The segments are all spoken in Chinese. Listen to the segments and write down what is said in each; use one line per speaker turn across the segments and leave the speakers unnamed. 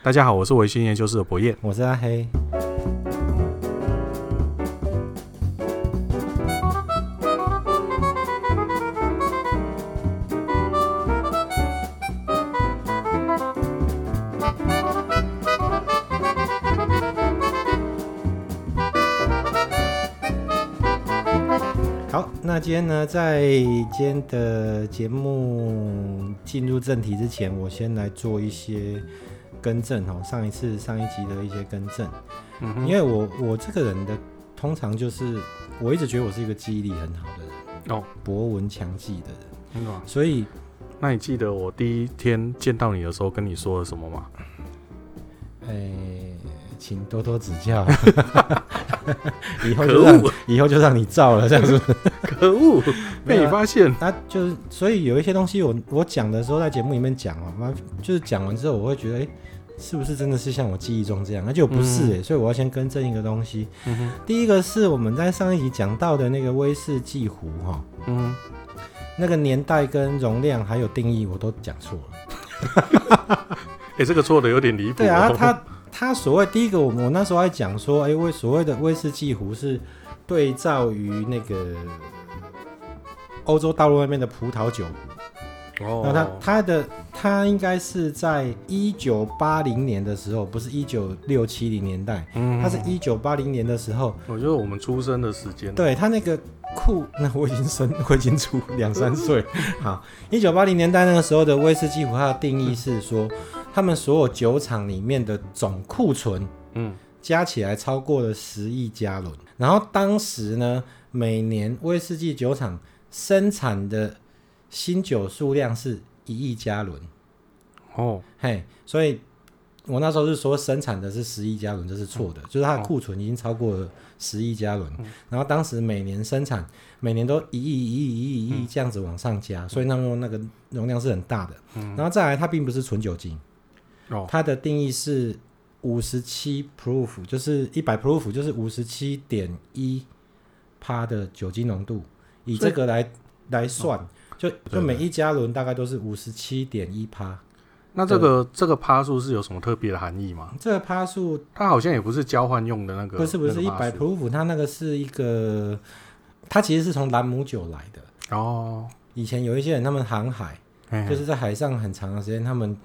大家好，我是维新研究室的博彦，
我是阿黑。好，那今天呢，在今天的节目进入正题之前，我先来做一些。更正哦，上一次上一集的一些更正，因为我我这个人的通常就是我一直觉得我是一个记忆力很好的人哦，博闻强记的人，嗯，所以
那你记得我第一天见到你的时候跟你说了什么吗？
哎、欸，请多多指教，以后就让以后就让你照了，这样子，
可恶，被你发现，
那就是所以有一些东西我我讲的时候在节目里面讲哦，那就是讲完之后我会觉得哎。欸是不是真的是像我记忆中这样？而且我不是哎、欸，嗯、所以我要先更正一个东西。嗯、第一个是我们在上一集讲到的那个威士忌壶哈，嗯，那个年代跟容量还有定义我都讲错了。
哎、欸，这个错的有点离谱。
对啊，他他所谓第一个，我我那时候还讲说，哎、欸，为所谓的威士忌壶是对照于那个欧洲大陆那边的葡萄酒壶。哦，那他他的他应该是在一九八零年的时候，不是一九六七零年代，嗯，他是一九八零年的时候，
我觉得我们出生的时间，
对他那个库，那我已经生，我已经出两三岁。好，一九八零年代那个时候的威士忌壶，它的定义是说，他们所有酒厂里面的总库存，嗯，加起来超过了十亿加仑，然后当时呢，每年威士忌酒厂生产的。新酒数量是一亿加仑，哦，嘿，所以我那时候是说生产的是十亿加仑，这是错的，嗯、就是它的库存已经超过了十亿加仑，嗯、然后当时每年生产每年都一亿一亿一亿一亿这样子往上加，嗯、所以那时候那个容量是很大的，嗯、然后再来它并不是纯酒精，哦，它的定义是五十七 proof，就是一百 proof，就是五十七点一趴的酒精浓度，以这个来来算。哦就就每一加仑大概都是五十七点一趴，
那这个这个趴数是有什么特别的含义吗？
这个趴数
它好像也不是交换用的那个，
不是不是一百 proof，它那个是一个，它其实是从兰姆酒来的哦。以前有一些人他们航海，嘿嘿就是在海上很长的时间，他们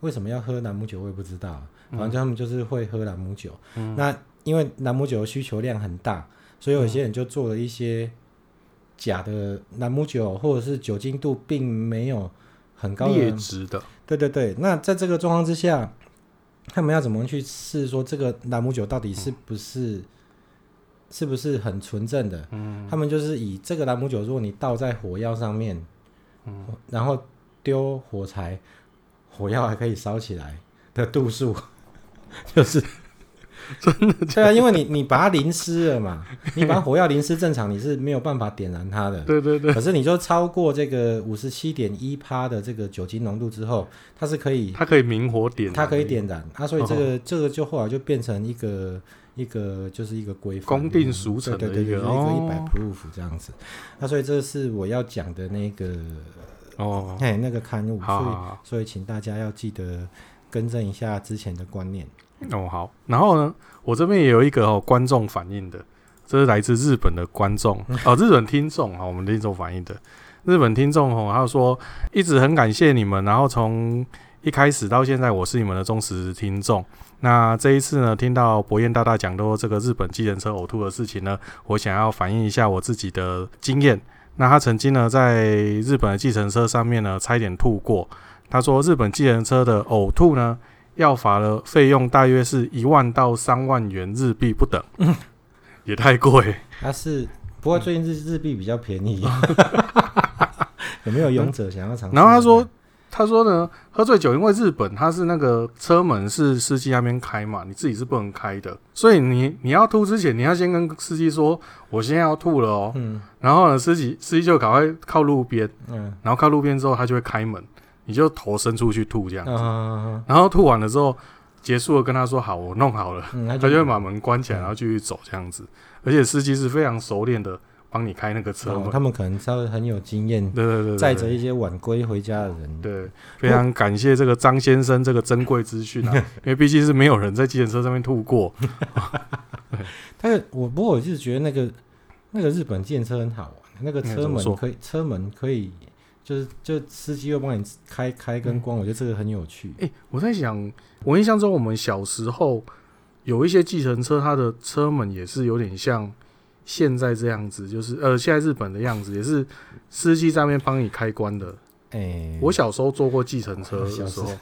为什么要喝兰姆酒，我也不知道，反正他们就是会喝兰姆酒。嗯、那因为兰姆酒的需求量很大，所以有些人就做了一些。假的兰姆酒，或者是酒精度并没有很高的
劣质的，
对对对。那在这个状况之下，他们要怎么去试说这个兰姆酒到底是不是、嗯、是不是很纯正的？嗯，他们就是以这个兰姆酒，如果你倒在火药上面，嗯，然后丢火柴，火药还可以烧起来的度数，就是。真的，对啊，因为你你把它淋湿了嘛，你把火药淋湿，正常你是没有办法点燃它的。
对对对。
可是你就超过这个五十七点一趴的这个酒精浓度之后，它是可以，
它可以明火点，
它可以点燃啊，所以这个这个就后来就变成一个一个就是一个规范，
公定俗成的一个一个
一百 proof 这样子。那所以这是我要讲的那个哦，哎，那个刊物，所以所以请大家要记得更正一下之前的观念。
哦，好，然后呢，我这边也有一个哦观众反映的，这是来自日本的观众哦，日本听众啊，我们听众反映的日本听众哦，他说一直很感谢你们，然后从一开始到现在，我是你们的忠实听众。那这一次呢，听到博彦大大讲到这个日本计程车呕吐的事情呢，我想要反映一下我自己的经验。那他曾经呢，在日本的计程车上面呢，差一点吐过。他说，日本计程车的呕吐呢。要罚的费用大约是一万到三万元日币不等，嗯、也太贵。
他是不过最近日日币比较便宜，有没有勇者想要尝试？
然后他说，他说呢，喝醉酒，因为日本他是那个车门是司机那边开嘛，你自己是不能开的，所以你你要吐之前，你要先跟司机说，我现在要吐了哦。嗯，然后呢，司机司机就赶快靠路边，嗯，然后靠路边之后，他就会开门。你就头伸出去吐这样子，然后吐完了之后结束了，跟他说好，我弄好了，他就会把门关起来，然后继续走这样子。而且司机是非常熟练的，帮你开那个车门。
哦、他们可能稍微很有经验，
对对对，
载着一些晚归回家的人。
对，非常感谢这个张先生这个珍贵资讯啊，因为毕竟是没有人在计程车上面吐过。
但是我不过我就是觉得那个那个日本计程车很好玩，那个车门可以车门可以。就是就司机又帮你开开跟关，嗯，我觉得这个很有趣。
哎，欸，我在想，我印象中我们小时候有一些计程车，它的车门也是有点像现在这样子，就是呃，现在日本的样子，也是司机在那边帮你开关的。哎，欸，我小时候坐过计程车的时候，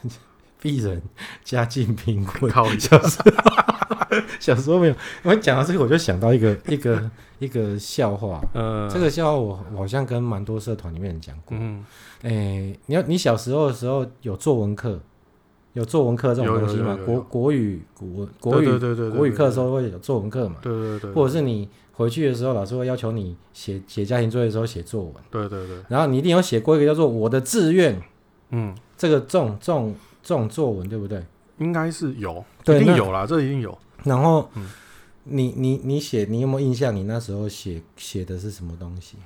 鄙人家境贫困，
靠一下。
小时候没有，我讲到这个，我就想到一个一个一个笑话。嗯，这个笑话我好像跟蛮多社团里面人讲过。嗯，哎、欸，你要你小时候的时候有作文课，有作文课这种东西吗？国国语国国语对对对对国语课的时候会有作文课嘛？对对对。或者是你回去的时候，老师会要求你写写家庭作业的时候写作文。对对对。然后你一定有写过一个叫做“我的志愿”。嗯，这个这种这种这种作文对不对？
应该是有，一定有啦，这一定有。
然后，嗯、你你你写，你有没有印象？你那时候写写的是什么东西？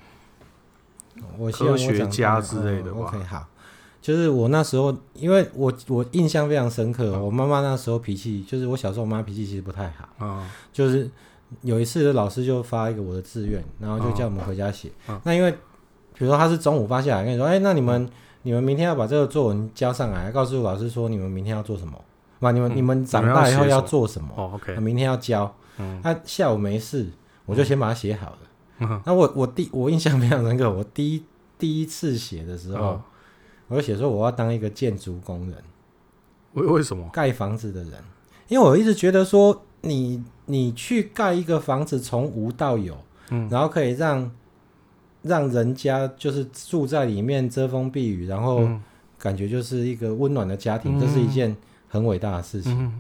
我希望我
科学家之类的
OK，好，就是我那时候，因为我我印象非常深刻。嗯、我妈妈那时候脾气，就是我小时候，我妈脾气其实不太好。嗯、就是有一次，老师就发一个我的志愿，然后就叫我们回家写。嗯、那因为比如说他是中午发下来，跟你说，哎，那你们、嗯、你们明天要把这个作文交上来，告诉老师说你们明天要做什么。哇！你们、嗯、你们长大以后要做什么？哦，OK，明天要交。嗯，他下午没事，我就先把它写好了。嗯，那我我第我印象非常深刻，我第一第一次写的时候，哦、我就写说我要当一个建筑工人。
为为什么？
盖房子的人，因为我一直觉得说你，你你去盖一个房子，从无到有，嗯，然后可以让让人家就是住在里面遮风避雨，然后感觉就是一个温暖的家庭，嗯、这是一件。很伟大的事情，嗯、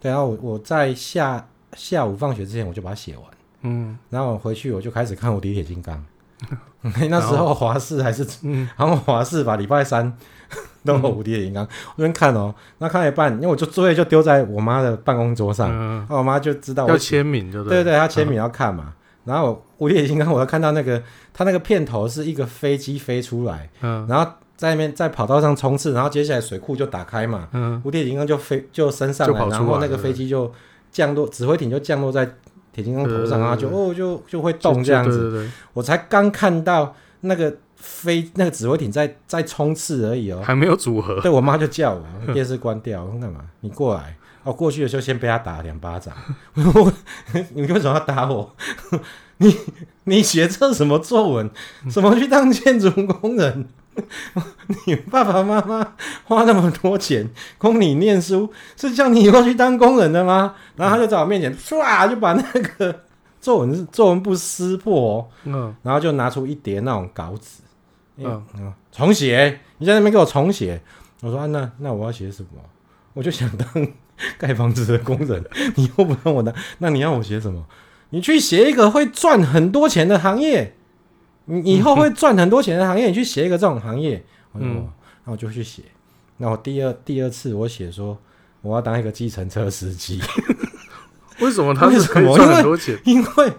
对。然后我我在下下午放学之前我就把它写完，嗯。然后我回去我就开始看《无敌铁金刚》，那时候华视还是，嗯，然后华视吧礼拜三弄个《无敌铁金刚》，我那边看哦，那看一半，因为我就作业就丢在我妈的办公桌上，嗯、我妈就知道我
要签名
对对对，她签名要看嘛。嗯、然后《无敌铁金刚》我要看到那个他那个片头是一个飞机飞出来，嗯，然后。在那边在跑道上冲刺，然后接下来水库就打开嘛，嗯，无敌铁金刚就飞就升上来，然后那个飞机就降落，指挥艇就降落在铁金刚头上，然后就哦就就会动这样子。对对对，我才刚看到那个飞那个指挥艇在在冲刺而已哦，
还没有组合。
对，我妈就叫我电视关掉，我说干嘛？你过来。哦，过去的时候先被他打了两巴掌。你为什么要打我？你你写这什么作文？怎么去当建筑工人？你爸爸妈妈花那么多钱供你念书，是叫你以后去当工人的吗？然后他就在我面前唰就把那个作文作文簿撕破，嗯，然后就拿出一叠那种稿纸，嗯嗯，重写，你在那边给我重写。我说啊，那那我要写什么？我就想当 盖房子的工人，你又不让我当，那你要我写什么？你去写一个会赚很多钱的行业。你以后会赚很多钱的行业，你去写一个这种行业，嗯，那我就去写。那我第二第二次我写说我要当一个计程车司机。
为什么他是可以赚很多钱？
因为，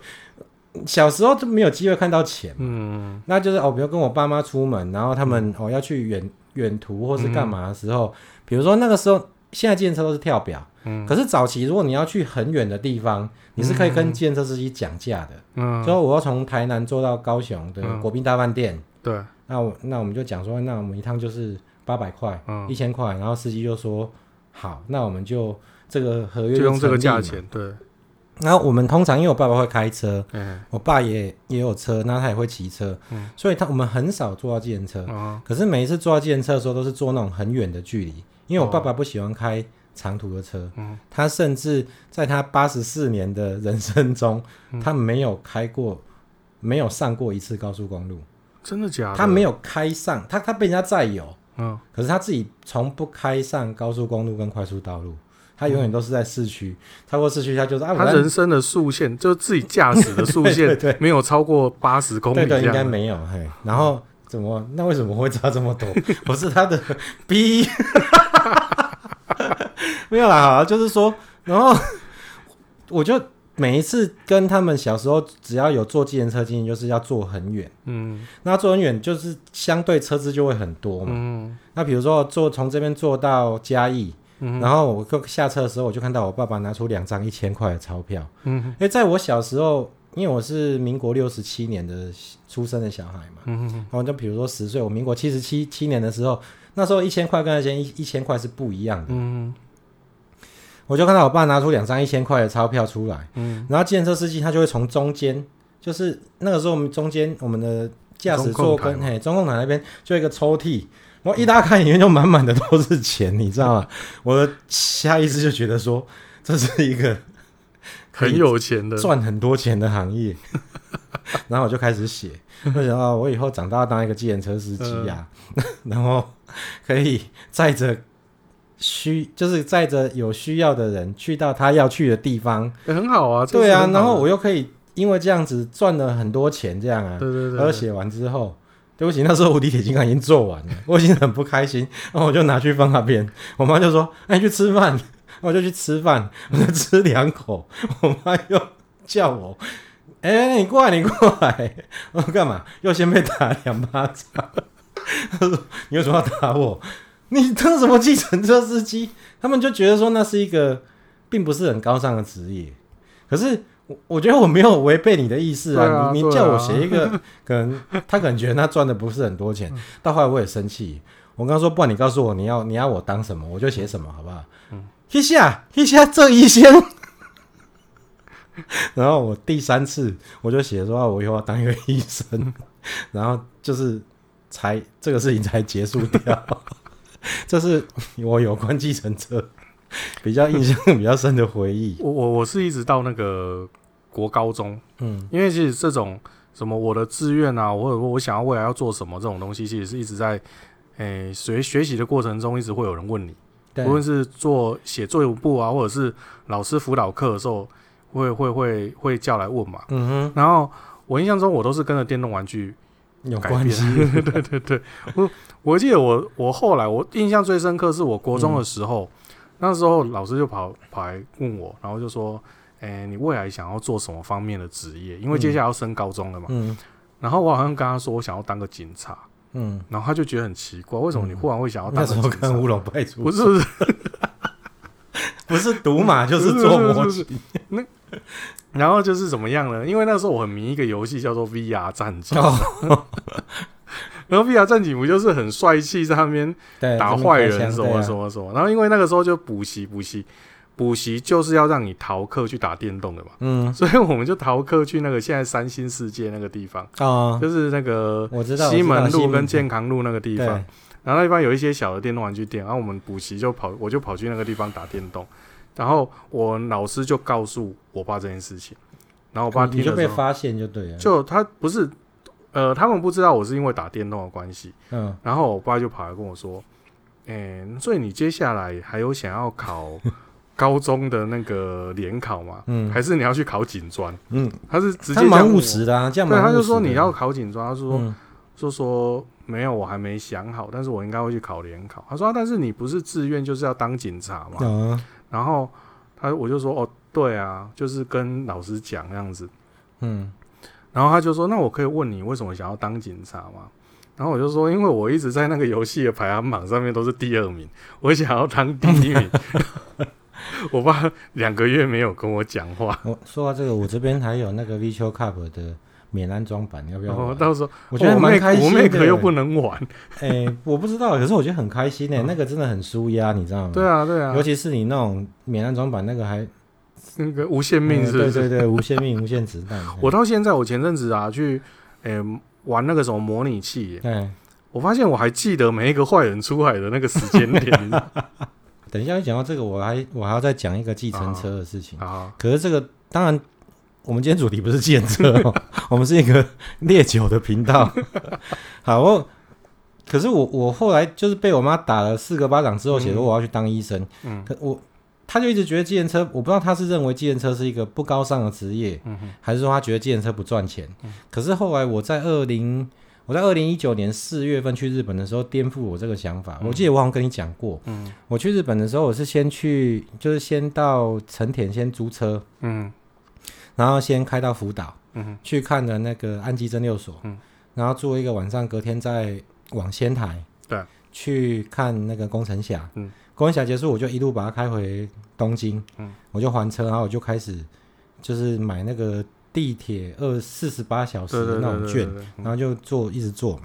小时候就没有机会看到钱，嗯，那就是哦，比如跟我爸妈出门，然后他们、嗯、哦要去远远途或是干嘛的时候，嗯、比如说那个时候。现在计程车都是跳表，嗯，可是早期如果你要去很远的地方，你是可以跟计程车司机讲价的，嗯，所以我要从台南坐到高雄的国宾大饭店，对，那我那我们就讲说，那我们一趟就是八百块，嗯，一千块，然后司机就说好，那我们就这个合约就
用这个价钱，对。
然后我们通常因为我爸爸会开车，嗯，我爸也也有车，那他也会骑车，嗯，所以他我们很少坐到计程车，嗯，可是每一次坐到计程车的时候，都是坐那种很远的距离。因为我爸爸不喜欢开长途的车，他甚至在他八十四年的人生中，嗯、他没有开过，没有上过一次高速公路。
真的假的？
他没有开上，他他被人家载有，嗯，可是他自己从不开上高速公路跟快速道路，他永远都是在市区，超过市区他就是啊，
他人生的速限就是自己驾驶的速限，没有超过八十公里，
对，应该没有。嘿，然后怎么？那为什么会差这么多？不是他的 B。没有啦，好，就是说，然后我就每一次跟他们小时候只要有坐计程车经验，就是要坐很远。嗯，那坐很远就是相对车资就会很多嘛。嗯，那比如说坐从这边坐到嘉义，嗯，然后我下车的时候，我就看到我爸爸拿出两张一千块的钞票。嗯，因为在我小时候，因为我是民国六十七年的出生的小孩嘛。嗯，然后就比如说十岁，我民国七十七七年的时候，那时候一千块跟那些一一千块是不一样的。嗯。我就看到我爸拿出两张一千块的钞票出来，嗯，然后计程车司机他就会从中间，就是那个时候我们中间我们的驾驶座跟嘿中控台那边就一个抽屉，然后一打开里面就满满的都是钱，你知道吗？我的下意识就觉得说这是一个
很有钱的
赚很多钱的行业，然后我就开始写，我想到我以后长大要当一个计程车司机呀，嗯、然后可以载着。需就是载着有需要的人去到他要去的地方，
欸、很好啊。
对啊，然后我又可以因为这样子赚了很多钱，这样啊。对对对。而写完之后，对不起，那时候无敌铁金刚已经做完了，我已经很不开心，然后我就拿去放那边。我妈就说：“哎，去吃饭。”我就去吃饭，我就吃两口。我妈又叫我：“哎、欸，你过来，你过来。”我说：“干嘛？”又先被打两巴掌。他说：“你为什么要打我？”你当什么计程车司机？他们就觉得说那是一个并不是很高尚的职业。可是我我觉得我没有违背你的意思啊！啊你你叫我写一个，可能他可能觉得他赚的不是很多钱。到后来我也生气，我刚说不然你告诉我你要你要我当什么，我就写什么，好不好？嗯，一下一下这一先。然后我第三次我就写说我以后要当一个医生，然后就是才这个事情才结束掉。这是我有关计程车比较印象比较深的回忆。
我我我是一直到那个国高中，嗯，因为其实这种什么我的志愿啊，或者说我想要未来要做什么这种东西，其实是一直在诶学学习的过程中，一直会有人问你，对无论是做写作业簿啊，或者是老师辅导课的时候，会会会会叫来问嘛，嗯哼。然后我印象中，我都是跟着电动玩具。
有关系，
对对对，我我记得我我后来我印象最深刻是我国中的时候，嗯、那时候老师就跑跑来问我，然后就说：“哎、欸，你未来想要做什么方面的职业？因为接下来要升高中了嘛。嗯”然后我好像跟他说我想要当个警察，嗯，然后他就觉得很奇怪，为什么你忽然会想要当个警察？
那时候跟乌龙派出？所
不是不是，
不是赌马就是做模型。那。
然后就是怎么样呢？因为那时候我很迷一个游戏叫做 VR 战警，然后 VR 战警不就是很帅气，在那边打坏人什么什么什么。然后因为那个时候就补习补习补习，就是要让你逃课去打电动的嘛。嗯，所以我们就逃课去那个现在三星世界那个地方啊，就是那个我知道西门路跟健康路那个地方。然后那地方有一些小的电动玩具店，然后我们补习就跑，我就跑去那个地方打电动。然后我老师就告诉我爸这件事情，然后我爸听了
就被发现就对了，
就他不是，呃，他们不知道我是因为打电动的关系，嗯，然后我爸就跑来跟我说，哎，所以你接下来还有想要考高中的那个联考嘛？嗯，还是你要去考警专？嗯，他是直接
蛮务实的啊，这样
对，他就说你要考警专，他说就说没有，我还没想好，但是我应该会去考联考。他说，但是你不是自愿就是要当警察嘛？嗯。然后他我就说哦，对啊，就是跟老师讲这样子，嗯，然后他就说，那我可以问你为什么想要当警察吗？然后我就说，因为我一直在那个游戏的排行榜上面都是第二名，我想要当第一名。我爸两个月没有跟我讲话。我
说到这个，我这边还有那个 Virtual Cup 的。免安装版要不要？
哦，到时候
我觉得蛮开心的。我
妹可又不能玩，
哎、欸，我不知道，可是我觉得很开心诶、欸，嗯、那个真的很舒压，你知道吗？
对啊，对啊，
尤其是你那种免安装版，那个还
那个无限命是不是、嗯？对对对，无限命、无限子弹。我到现在，我前阵子啊去，哎、欸，玩那个什么模拟器，对，我发现我还记得每一个坏人出海的那个时间点。
等一下，一讲到这个，我还我还要再讲一个计程车的事情
啊。啊
可是这个当然。我们今天主题不是计程车哦，我们是一个烈酒的频道。好，我可是我我后来就是被我妈打了四个巴掌之后，写说我要去当医生。嗯，可我他就一直觉得计程车，我不知道他是认为计程车是一个不高尚的职业，嗯，还是说他觉得计程车不赚钱？嗯，可是后来我在二零我在二零一九年四月份去日本的时候，颠覆我这个想法。嗯，我记得我好像跟你讲过，嗯，我去日本的时候，我是先去就是先到成田先租车，嗯。然后先开到福岛，
嗯，
去看了那个安吉蒸馏所，
嗯，
然后住一个晚上，隔天再往仙台，
对，
去看那个宫城峡，
嗯，
宫城峡结束，我就一路把它开回东京，
嗯，
我就还车，然后我就开始就是买那个地铁二四十八小时的那种券，然后就坐一直坐嘛，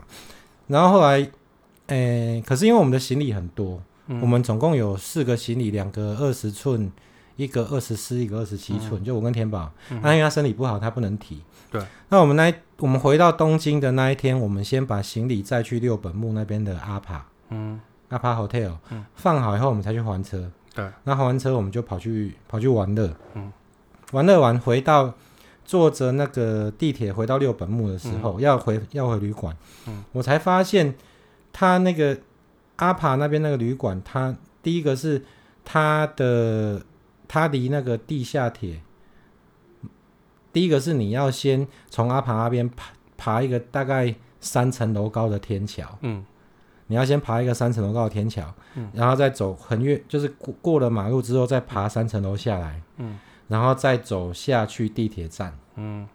然后后来，诶、欸，可是因为我们的行李很多，嗯、我们总共有四个行李，两个二十寸。一个二十四，一个二十七寸，就我跟天宝，那、嗯。啊、因为他身体不好，他不能提。
对，
那我们那我们回到东京的那一天，我们先把行李再去六本木那边的阿帕，嗯，阿帕 hotel，嗯，放好以后，我们才去还车。
对，
那还完车，我们就跑去跑去玩乐，
嗯，
玩乐完回到坐着那个地铁回到六本木的时候，嗯、要回要回旅馆，嗯，我才发现他那个阿帕那边那个旅馆，他第一个是他的。他离那个地下铁，第一个是你要先从阿帕那边爬爬一个大概三层楼高的天桥，
嗯，
你要先爬一个三层楼高的天桥，
嗯，
然后再走横越，就是过过了马路之后再爬三层楼下来，
嗯，
然后再走下去地铁站，
嗯，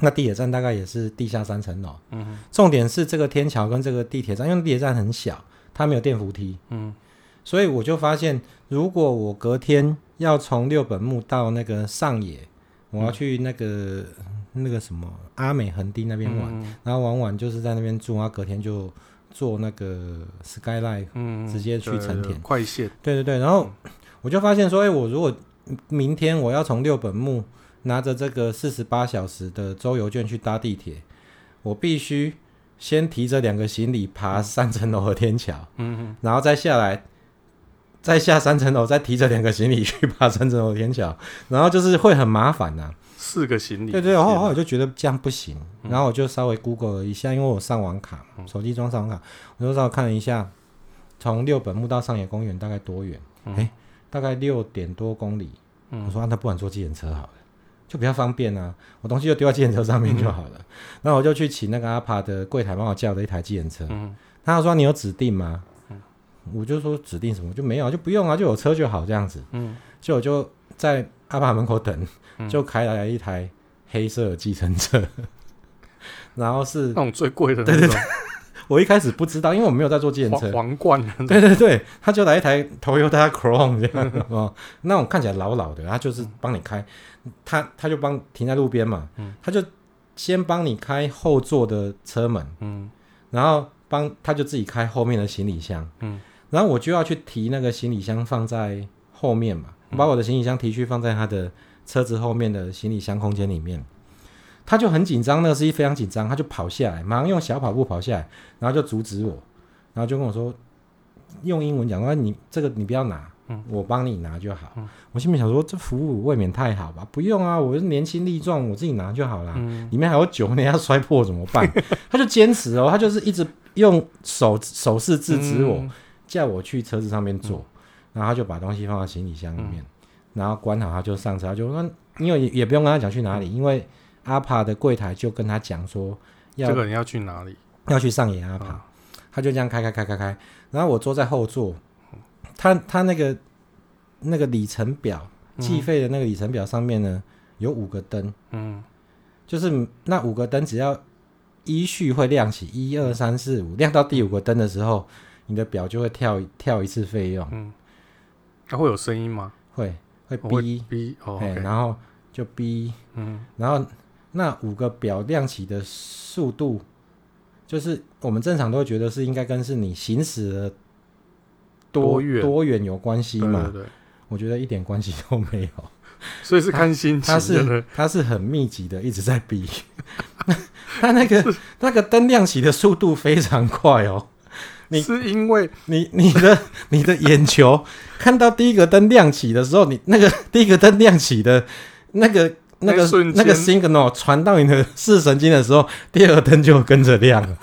那地铁站大概也是地下三层楼，
嗯，
重点是这个天桥跟这个地铁站，因为地铁站很小，它没有电扶梯，
嗯，
所以我就发现，如果我隔天要从六本木到那个上野，我要去那个、嗯、那个什么阿美横丁那边玩，
嗯、
然后玩完就是在那边住，然后隔天就坐那个 Skyline，
嗯，
直接去成田。
快线。
对对对，然后我就发现说，哎，我如果明天我要从六本木拿着这个四十八小时的周游券去搭地铁，我必须先提着两个行李爬三层楼的天桥，
嗯哼，
然后再下来。再下三层楼，再提着两个行李去爬三层楼天桥，然后就是会很麻烦呐、啊。
四个行李，
对对，然后后来我就觉得这样不行，嗯、然后我就稍微 Google 了一下，因为我上网卡，手机装上网卡，我就稍微看了一下，从六本木到上野公园大概多远？哎、嗯，大概六点多公里。嗯、我说、啊、那不然坐计程车好了，就比较方便啊，我东西就丢在计程车上面就好了。然后我就去请那个阿帕的柜台帮我叫了一台计程车。
嗯，
他说你有指定吗？我就说指定什么就没有，就不用啊，就有车就好这样子。
嗯，
就我就在阿帕门口等，
嗯、
就开来了一台黑色的计程车，然后是
那种最贵的那种。
对对对，我一开始不知道，因为我没有在坐计程车。
皇冠。
对对对，他就来一台 Toyota Crown 这样。哦，那种看起来老老的，他就是帮你开，他他就帮停在路边嘛，
嗯，
他就先帮你开后座的车门，
嗯，
然后帮他就自己开后面的行李箱，
嗯。
然后我就要去提那个行李箱放在后面嘛，我把我的行李箱提去放在他的车子后面的行李箱空间里面，他就很紧张，那个司机非常紧张，他就跑下来，马上用小跑步跑下来，然后就阻止我，然后就跟我说，用英文讲说你这个你不要拿，我帮你拿就好。我心里想说这服务未免太好吧，不用啊，我是年轻力壮，我自己拿就好啦。里面还有酒，那要摔破怎么办？他就坚持哦，他就是一直用手手势制止我。叫我去车子上面坐，嗯、然后他就把东西放到行李箱里面，嗯、然后关好，他就上车。他就说，因为也不用跟他讲去哪里，嗯、因为阿帕的柜台就跟他讲说，要
这个人要去哪里，
要去上演阿帕，嗯、他就这样开开开开开。然后我坐在后座，他他那个那个里程表计费的那个里程表上面呢，有五个灯，
嗯，
就是那五个灯只要依序会亮起，一二三四五，亮到第五个灯的时候。你的表就会跳跳一次费用，
嗯，它会有声音吗？
会会哔。
哔哦，
然后就哔，
嗯，
然后那五个表亮起的速度，就是我们正常都会觉得是应该跟是你行驶的多远？多远有关系嘛？
对对对，
我觉得一点关系都没有，
所以是看心情，
它是它是很密集的一直在比，它那个那个灯亮起的速度非常快哦。你
是因为
你你的你的眼球看到第一个灯亮起的时候，你那个第一个灯亮起的那个那个那个 signal 传到你的视神经的时候，第二个灯就跟着亮了。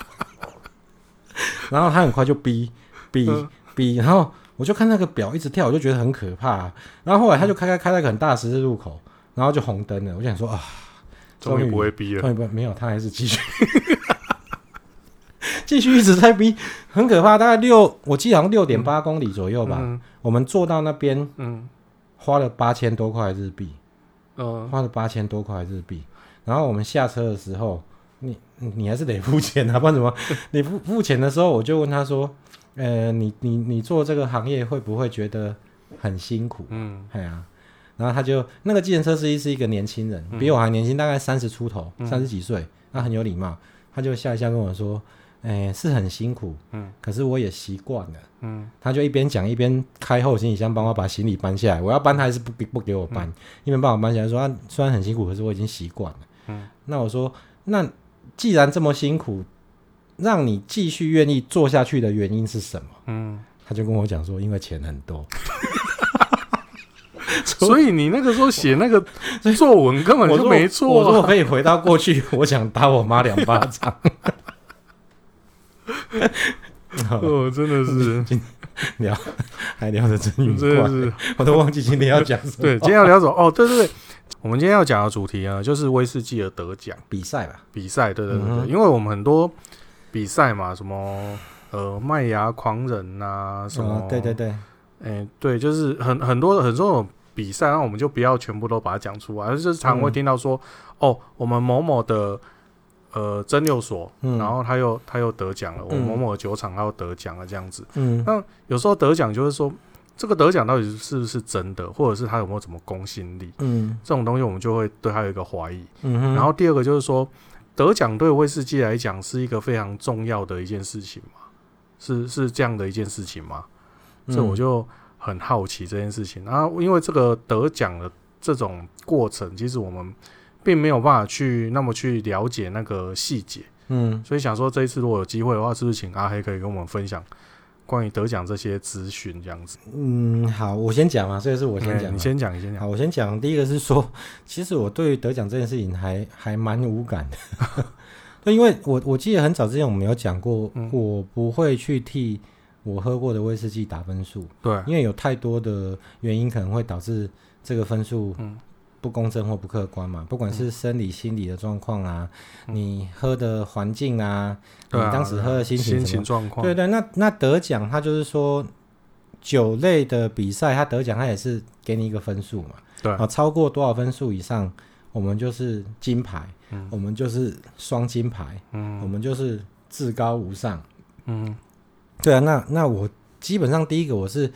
然后他很快就哔哔哔，然后我就看那个表一直跳，我就觉得很可怕啊。然后后来他就开开开了个很大的十字路口，然后就红灯了。我想说啊，
终于不会哔了，
终于不没有，他还是继续。继续一直在逼，很可怕。大概六，我记得好像六点八公里左右吧。我们坐到那边，
嗯，
花了八千多块日币。
嗯，
花了八千多块日币。然后我们下车的时候，你你还是得付钱啊，不然怎么？你付付钱的时候，我就问他说，呃，你你你做这个行业会不会觉得很辛苦？嗯，哎呀、啊，然后他就那个计程车司机是一个年轻人，比我还年轻，大概三十出头，三十几岁，他很有礼貌，他就笑一笑跟我说。哎，是很辛苦，嗯，可是我也习惯了，嗯，他就一边讲一边开后行李箱帮我把行李搬下来，我要搬他还是不不给我搬，嗯、一边帮我搬下来，说他虽然很辛苦，可是我已经习惯了，嗯，那我说，那既然这么辛苦，让你继续愿意做下去的原因是什么？嗯，他就跟我讲说，因为钱很多，
所以你那个时候写那个作文根本就没错、啊，
我说我可以回到过去，我想打我妈两巴掌。
哦，真的是
聊还聊得真愉快，是我都忘记今天要讲什么。
对，今天要聊什么？哦，对对对，我们今天要讲的主题啊，就是威士忌的得奖
比赛吧。
比赛，对对对对，嗯、因为我们很多比赛嘛，什么呃麦芽狂人呐，什么、哦、
对对对，
哎、欸、对，就是很很多很多种比赛，那我们就不要全部都把它讲出来，而是就是常会听到说，嗯、哦，我们某某的。呃，蒸馏所，嗯、然后他又他又得奖了，我、嗯、某某酒厂他又得奖了，这样子。嗯，那有时候得奖就是说，这个得奖到底是不是真的，或者是他有没有什么公信力？嗯，这种东西我们就会对他有一个怀疑。然后第二个就是说，得奖对威士忌来讲是一个非常重要的一件事情嘛？是是这样的一件事情吗？嗯、这我就很好奇这件事情。然后因为这个得奖的这种过程，其实我们。并没有办法去那么去了解那个细节，嗯，所以想说这一次如果有机会的话，是不是请阿黑可以跟我们分享关于得奖这些资讯这样子？
嗯，好，我先讲嘛，这个是我先讲，
你先讲，你先讲。
好，我先讲。第一个是说，其实我对于得奖这件事情还还蛮无感的，对，因为我我记得很早之前我们有讲过，嗯、我不会去替我喝过的威士忌打分数，对，因为有太多的原因可能会导致这个分数，嗯。不公正或不客观嘛？不管是生理、心理的状况啊，嗯、你喝的环境啊，嗯、你当时喝的心情、心情状况，对对，那那得奖，他就是说酒类的比赛，他得奖，他也是给你一个分数嘛。对。啊，超过多少分数以上，我们就是金牌，嗯、我们就是双金牌，嗯，我们就是至高无上，嗯，对啊，那那我基本上第一个我是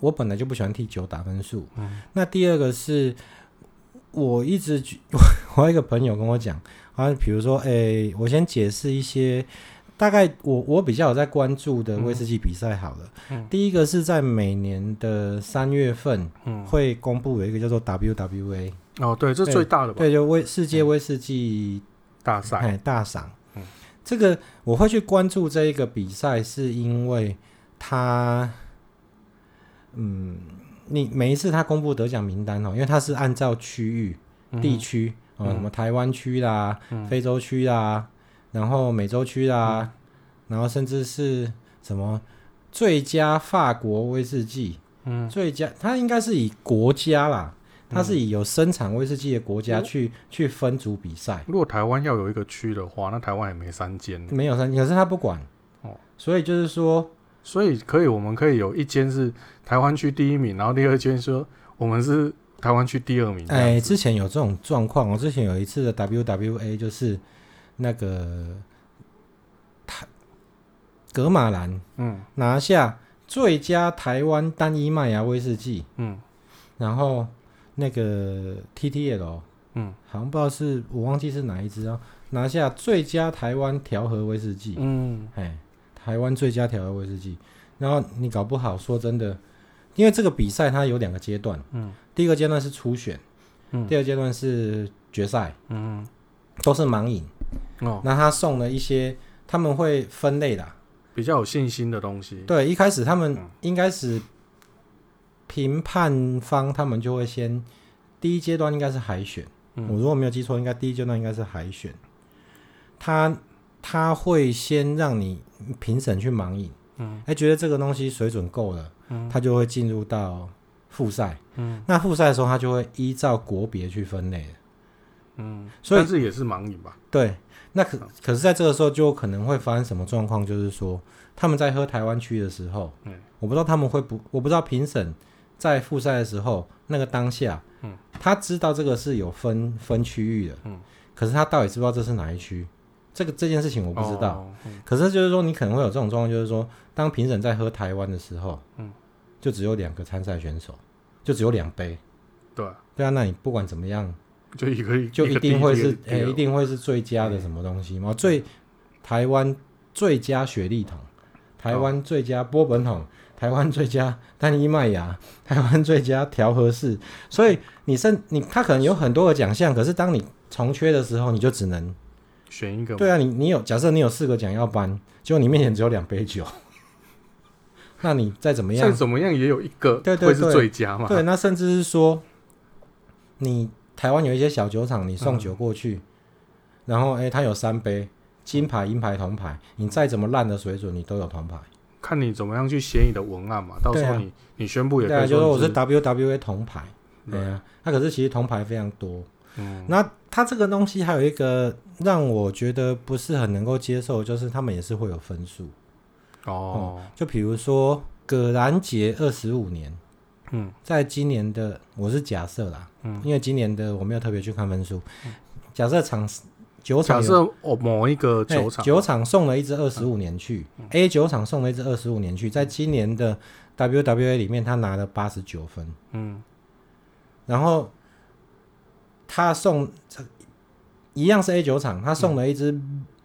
我本来就不喜欢替酒打分数，嗯，那第二个是。我一直 我我有一个朋友跟我讲，啊，比如说，诶、欸，我先解释一些，大概我我比较有在关注的威士忌比赛好了。嗯、第一个是在每年的三月份，嗯，会公布有一个叫做 WWA。哦，对，这是最大的吧？对，就威世界威士忌大赛，哎，大赏。嗯，这个我会去关注这一个比赛，是因为它，嗯。你每一次他公布得奖名单哦，因为他是按照区域、地区啊，什么台湾区啦、非洲区啦，然后美洲区啦，然后甚至是什么最佳法国威士忌，嗯，最佳，他应该是以国家啦，他是以有生产威士忌的国家去去分组比赛。
如果台湾要有一个区的话，那台湾也没三间，
没有三间，可是他不管。哦，所以就是说。
所以可以，我们可以有一间是台湾区第一名，然后第二间说我们是台湾区第二名。
哎，之前有这种状况，我之前有一次的 WWA 就是那个台格马兰，嗯，拿下最佳台湾单一麦芽威士忌，嗯，然后那个 TTL，嗯，好像不知道是我忘记是哪一支哦，拿下最佳台湾调和威士忌，嗯，哎。台湾最佳调味威士忌，然后你搞不好说真的，因为这个比赛它有两个阶段，嗯，第一个阶段是初选，嗯，第二阶段是决赛，嗯，都是盲饮，哦，那他送了一些，他们会分类的，
比较有信心的东西，
对，一开始他们应该是评判方，他们就会先第一阶段应该是海选，嗯，我如果没有记错，应该第一阶段应该是海选，他。他会先让你评审去盲饮，嗯，哎，觉得这个东西水准够了，嗯，他就会进入到复赛，嗯，那复赛的时候，他就会依照国别去分类，
嗯，所以但是也是盲饮吧？
对，那可可是在这个时候就可能会发生什么状况？就是说他们在喝台湾区的时候，嗯，我不知道他们会不，我不知道评审在复赛的时候，那个当下，嗯，他知道这个是有分分区域的，嗯，可是他到底知不知道这是哪一区？这个这件事情我不知道。哦嗯、可是就是说，你可能会有这种状况，就是说，当评审在喝台湾的时候，嗯，就只有两个参赛选手，就只有两杯。
对，
对啊，那你不管怎么样，
就一个
就一定会是诶，一定会是最佳的什么东西嘛？最台湾最佳雪莉桶，台湾最佳波本桶。台湾最佳单一麦芽，台湾最佳调和式，所以你甚你他可能有很多个奖项，可是当你重缺的时候，你就只能
选一个。
对啊，你你有假设你有四个奖要颁，结果你面前只有两杯酒，那你再怎么样，
再怎么样也有一个会是最佳嘛？
对，那甚至是说，你台湾有一些小酒厂，你送酒过去，嗯、然后哎，他有三杯金牌、银牌、铜牌，你再怎么烂的水准，你都有铜牌。
看你怎么样去写你的文案嘛，到时候你、啊、你宣布也可以说
对、啊、就是我是 WWA 铜牌，对啊，那可是其实铜牌非常多，嗯，那它这个东西还有一个让我觉得不是很能够接受，就是他们也是会有分数。
哦、
嗯，就比如说葛兰杰二十五年，嗯，在今年的我是假设啦，嗯，因为今年的我没有特别去看分数，嗯、假设场。酒厂
假设我某一个酒厂，
酒厂送了一支二十五年去、嗯、，A 酒厂送了一支二十五年去，在今年的 WWA 里面，他拿了八十九分。嗯，然后他送一样是 A 酒厂，他送了一支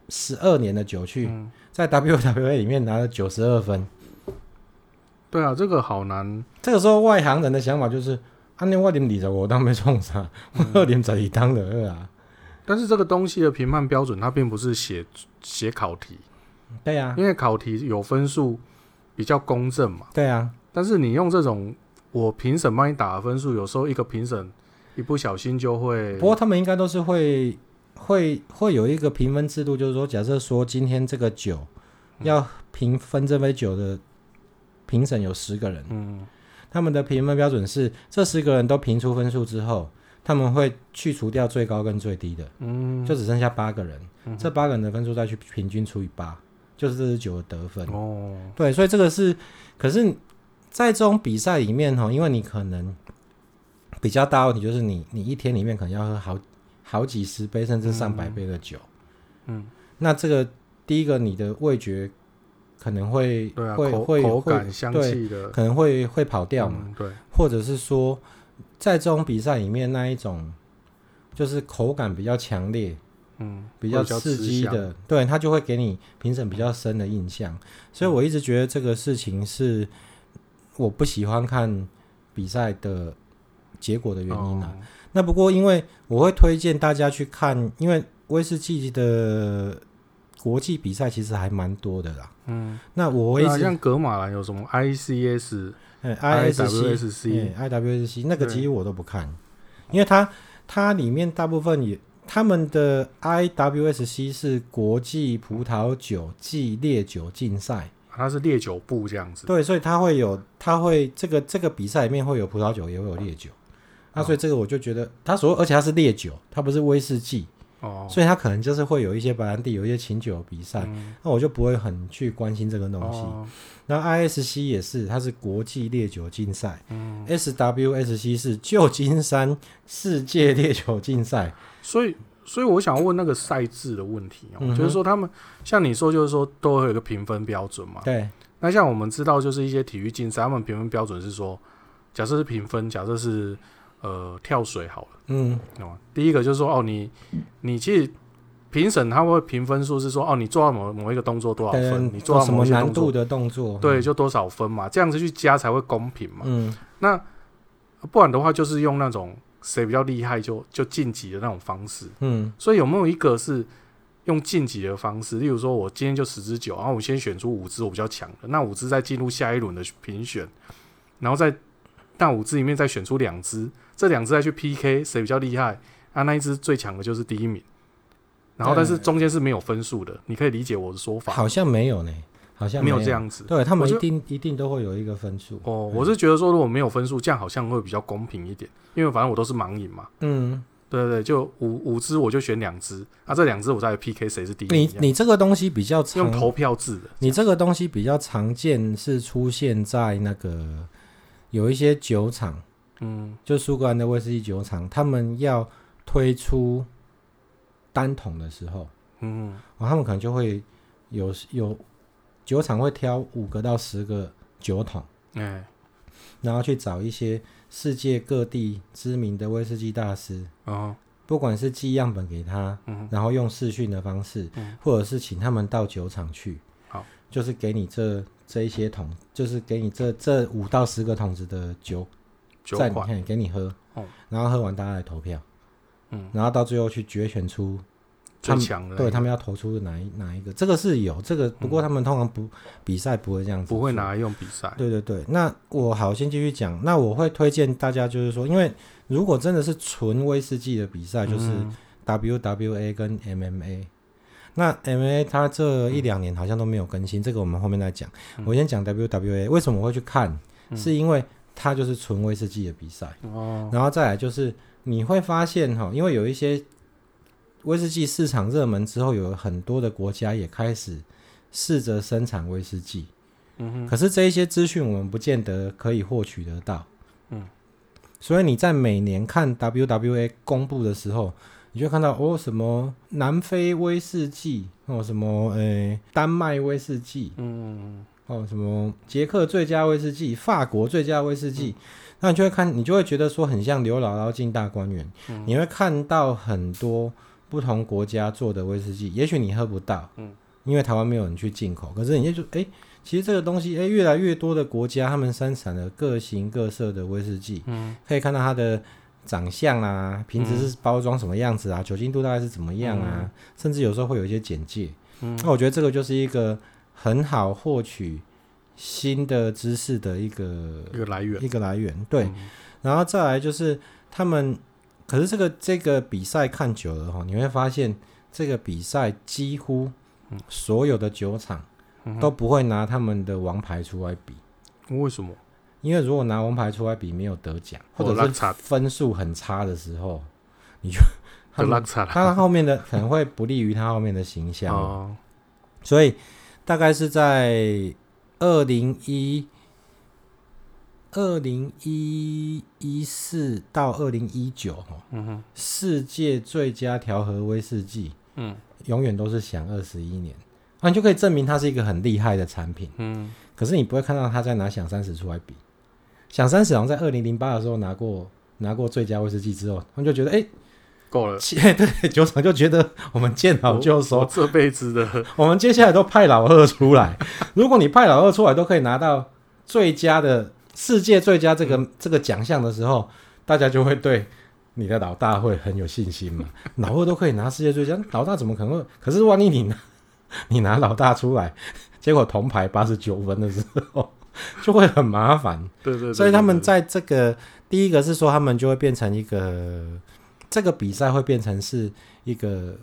十二年的酒去，嗯、在 WWA 里面拿了九十二分。
对啊，这个好难。
这个时候外行人的想法就是：啊，你我点二十五当没冲啥，我二点十一当的二啊。
但是这个东西的评判标准，它并不是写写考题，
对呀、啊，
因为考题有分数比较公正嘛，
对、啊。
但是你用这种我评审帮你打的分数，有时候一个评审一不小心就会。
不过他们应该都是会会会有一个评分制度，就是说，假设说今天这个酒要评分这杯酒的评审有十个人，嗯，他们的评分标准是这十个人都评出分数之后。他们会去除掉最高跟最低的，嗯，就只剩下八个人，嗯、这八个人的分数再去平均除以八，就是这支酒的得分。哦，对，所以这个是，可是，在这种比赛里面哈，因为你可能比较大问题就是你，你一天里面可能要喝好好几十杯甚至上百杯的酒，嗯，嗯。那这个第一个你的味觉可能会，会口会
口感香气的。
可能会会跑掉嘛，
嗯、对，
或者是说。在这种比赛里面，那一种就是口感比较强烈，嗯，比较刺激的，对，他就会给你评审比较深的印象。所以我一直觉得这个事情是我不喜欢看比赛的结果的原因啊。那不过因为我会推荐大家去看，因为威士忌的国际比赛其实还蛮多的啦。嗯，那我会
像格马兰有什么 ICS。
I W S C，I W S C 那个其实我都不看，因为它它里面大部分也他们的 I W S C 是国际葡萄酒暨烈酒竞赛，
它是烈酒部这样子。
对，所以它会有，它会这个这个比赛里面会有葡萄酒，也会有烈酒。那所以这个我就觉得，它所而且它是烈酒，它不是威士忌。哦，所以它可能就是会有一些白兰地，有一些琴酒比赛，嗯、那我就不会很去关心这个东西。哦、那 ISC 也是，它是国际烈酒竞赛。嗯，SWSC 是旧金山世界烈酒竞赛。
所以，所以我想问那个赛制的问题哦，嗯、就是说他们像你说，就是说都会有一个评分标准嘛？
对。
那像我们知道，就是一些体育竞赛，他们评分标准是说，假设是评分，假设是。呃，跳水好了，嗯，第一个就是说，哦，你你其实评审他会评分数是说，哦，你做到某某一个动作多少分，嗯、你做到
什么难度的动作，
对，就多少分嘛，这样子去加才会公平嘛。嗯，那不然的话，就是用那种谁比较厉害就就晋级的那种方式。嗯，所以有没有一个是用晋级的方式？例如说，我今天就十支酒，然后我先选出五支我比较强的，那五支再进入下一轮的评选，然后再那五支里面再选出两支。这两只再去 PK，谁比较厉害？啊，那一只最强的就是第一名。然后，但是中间是没有分数的，你可以理解我的说法。
好像没有呢，好像
没有，没有这样子。
对他们一定一定都会有一个分数。
哦，我是觉得说，如果没有分数，这样好像会比较公平一点，因为反正我都是盲饮嘛。嗯，对对对，就五五只我就选两只，啊，这两只我再 PK 谁是第一名。
你你这个东西比较常
用投票制的，
你这个东西比较常见是出现在那个。有一些酒厂，
嗯，
就苏格兰的威士忌酒厂，他们要推出单桶的时候，
嗯，
然后他们可能就会有有酒厂会挑五个到十个酒桶，
嗯，
然后去找一些世界各地知名的威士忌大师，
哦，
不管是寄样本给他，
嗯，
然后用视讯的方式，
嗯，
或者是请他们到酒厂去，
好，
就是给你这这一些桶，就是给你这这五到十个桶子的，酒在你
款，
看给你喝，
哦。
然后喝完大家来投票，
嗯，
然后到最后去决选出他们
最强的，
对他们要投出哪一哪一个，这个是有这个，不过他们通常不比赛不会这样子，
不会拿来用比赛，
对对对，那我好先继续讲。那我会推荐大家，就是说，因为如果真的是纯威士忌的比赛，就是
嗯
WWA 跟 MMA。那 MMA 它这一两年好像都没有更新，这个我们后面再讲。
嗯。
我先讲 WWA，为什么我会去看？
嗯。
是因为它就是纯威士忌的比赛。
哦，
然后再来就是你会发现哈，因为有一些威士忌市场热门之后，有很多的国家也开始试着生产威士忌。
嗯哼，
可是这一些资讯我们不见得可以获取得到。
嗯，
所以你在每年看 WWA 公布的时候，你就看到哦什么南非威士忌哦什么诶丹麦威士忌
嗯，
哦什么捷克最佳威士忌、法国最佳威士忌，那你就会看，你就会觉得说很像刘姥姥进大观园。
嗯。
你会看到很多不同国家做的威士忌，也许你喝不到，
嗯，
因为台湾没有人去进口，可是你就诶。诶其实这个东西，诶，越来越多的国家他们生产了各形各色的威士忌，
嗯，
可以看到它的长相啊，瓶子是包装什么样子啊，酒精度大概是怎么样啊，
嗯。
甚至有时候会有一些简介。
嗯，
那我觉得这个就是一个很好获取新的知识的一个
一个来源，
一个来源。对，
嗯
然后再来就是他们，可是这个这个比赛看久了哈，你会发现这个比赛几乎所有的酒厂。
嗯
都不会拿他们的王牌出来比，
为什么？
因为如果拿王牌出来比没有得奖，或者是分数很差的时候，你就他
就差
他后面的可能会不利于他后面的形象。
哦，
所以大概是在二零一二零一一四到二零一九，
嗯哼，
世界最佳调和威士忌，
嗯，
永远都是响二十一年。那、啊、你就可以证明它是一个很厉害的产品，
嗯，
可是你不会看到它在拿响三十出来比。响三十好像在二零零八的时候拿过拿过最佳威士忌之后，他们就觉得哎，
够了，
对，酒厂就觉得我们见好就收，
这辈子的，
我们接下来都派老二出来。如果你派老二出来都可以拿到最佳的世界最佳这个、嗯、这个奖项的时候，大家就会对你的老大会很有信心嘛。老二都可以拿世界最佳，老大怎么可能会？可是万一你拿？你拿老大出来，结果铜牌八十九分的时候，就会很麻烦。
对对，对，对对，
所以他们在这个第一个是说，他们就会变成一个这个比赛会变成是一个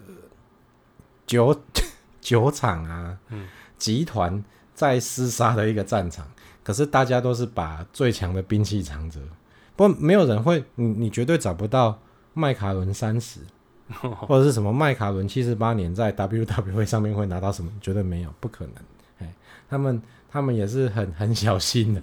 酒 酒厂啊，
嗯，
集团在厮杀的一个战场。可是大家都是把最强的兵器藏着，不过没有人会，你你绝对找不到麦卡伦三十。或者是什么麦卡伦七十八年在 WWE 上面会拿到什么？绝对没有，不可能。哎，他们他们也是很很小心的。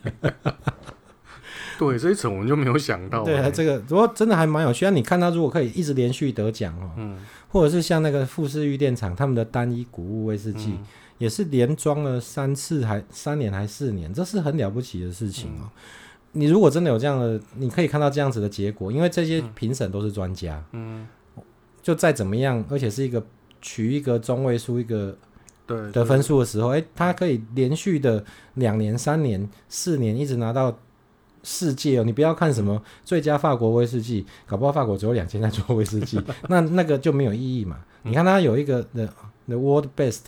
对，这一层我们就没有想到。
对，这个如果真的还蛮有趣。那你看他如果可以一直连续得奖哦，
嗯，
或者是像那个富士御电厂他们的单一谷物威士忌，嗯、也是连装了三次还三年还四年，这是很了不起的事情哦。嗯、你如果真的有这样的，你可以看到这样子的结果，因为这些评审都是专家。嗯。就再怎么样，而且是一个取一个中位数一个
对
的分数的时候，哎，他可以连续的两年、三年、四年一直拿到世界哦。你不要看什么最佳法国威士忌，搞不好法国只有两千在做威士忌，那那个就没有意义嘛。你看它有一个 the the world best，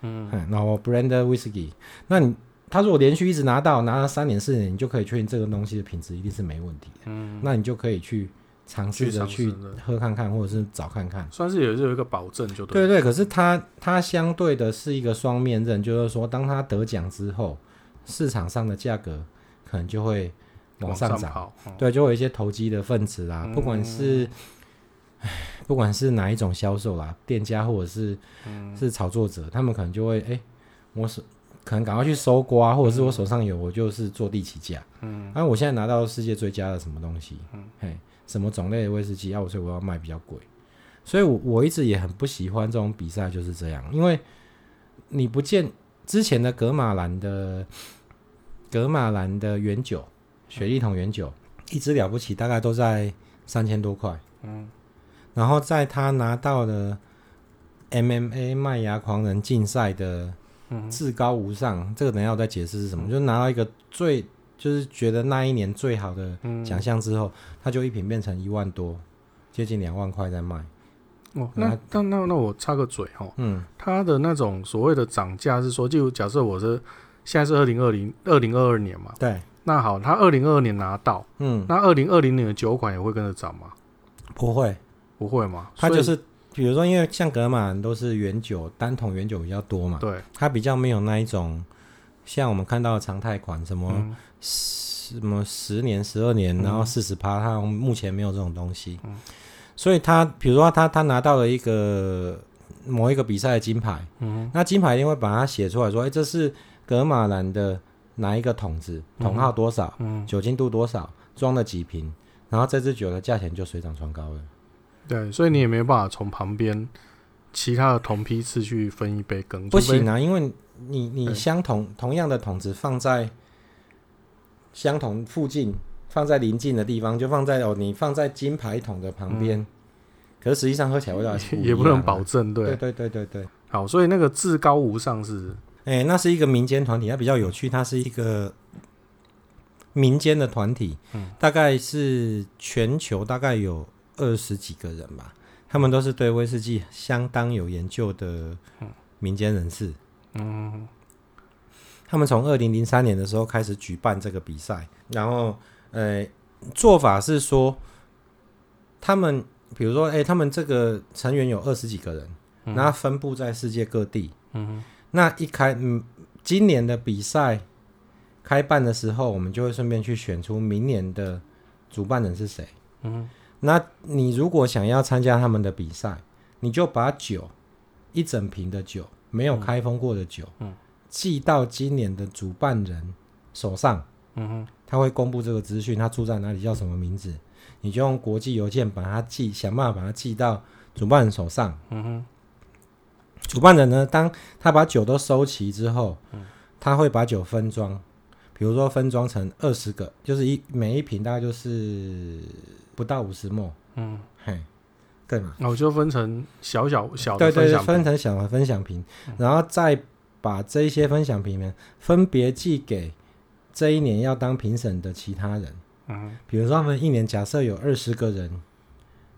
嗯，然后 brand whisky，那你他如果连续一直拿到拿了三年、四年，你就可以确定这个东西的品质一定是没问题的。嗯，那你就可以去。尝试着去喝看看，或者是找看看，
算是也是有一个保证，就
对。对对，可是它它相对的是一个双面刃，就是说，当它得奖之后，市场上的价格可能就会往上涨。
上嗯、
对，就有一些投机的分子啦，嗯、不管是不管是哪一种销售啦，店家或者是、嗯、是炒作者，他们可能就会哎，我手可能赶快去收刮，或者是我手上有，我就是坐地起价。嗯，然后我现在拿到世界最佳的什么东西，嗯，嘿，什么种类的威士忌，啊，所以我要卖比较贵。所以我，我我一直也很不喜欢这种比赛，就是这样，因为你不见之前的格马兰的格马兰的原酒，雪莉桶原酒，一支了不起，大概都在三千多块。嗯，然后在他拿到了 MMA 麦芽狂人竞赛的至高无上，嗯、这个等下我再解释是什么，嗯、就拿到一个最就是觉得那一年最好的奖项之后，他就一瓶变成一万多，接近两万块在卖。
哦，那那那那我插个嘴哈，嗯，他的那种所谓的涨价是说，就假设我是现在是二零二零二零二二年嘛，
对，
那好，他二零二二年拿到，嗯，那二零二零年的酒款也会跟着涨吗？
不会，
不会嘛？
它就是比如说，因为像格马兰都是原酒，单桶原酒比较多嘛，
对，
它比较没有那一种像我们看到的常态款，什么什么十年、十二年，然后四十趴，它目前没有这种东西。嗯。所以他，比如说他他拿到了一个某一个比赛的金牌，嗯，那金牌一定会把它写出来说，哎，这是格马兰的哪一个桶子，桶号多少，嗯，酒精度多少，装了几瓶，然后这支酒的价钱就水涨船高了。
对，所以你也没有办法从旁边其他的同批次去分一杯羹，
不行啊，因为你你相同同样的桶子放在相同附近。放在临近的地方，就放在哦，你放在金牌桶的旁边，嗯、可是实际上喝起来味道不
也不能保证，对，
对对对对对。
好，所以那个至高无上是，
哎、欸，那是一个民间团体，它比较有趣，它是一个民间的团体，嗯，大概是全球大概有二十几个人吧，他们都是对威士忌相当有研究的民间人士，嗯，他们从二零零三年的时候开始举办这个比赛，然后。呃，做法是说，他们比如说，哎、欸，他们这个成员有二十几个人，那、嗯、分布在世界各地。嗯哼，那一开，嗯，今年的比赛开办的时候，我们就会顺便去选出明年的主办人是谁。嗯哼，那你如果想要参加他们的比赛，你就把酒一整瓶的酒，没有开封过的酒，嗯，寄到今年的主办人手上。嗯哼。他会公布这个资讯，他住在哪里，叫什么名字，你就用国际邮件把它寄，想办法把它寄到主办人手上。嗯哼。主办人呢，当他把酒都收齐之后，嗯、他会把酒分装，比如说分装成二十个，就是一每一瓶大概就是不到五十 ml。嗯，嘿，对嘛？
那我就分成小小小
的分，对对对，分成小的分享瓶，嗯、然后再把这一些分享瓶呢分别寄给。这一年要当评审的其他人，嗯，比如说他们一年假设有二十个人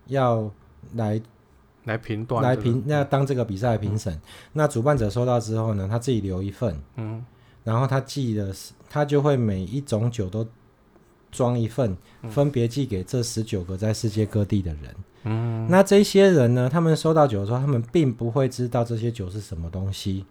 要来
来评断
来评那当这个比赛的评审，嗯、那主办者收到之后呢，他自己留一份，嗯，然后他寄的他就会每一种酒都装一份，分别寄给这十九个在世界各地的人，嗯，那这些人呢，他们收到酒的时候，他们并不会知道这些酒是什么东西。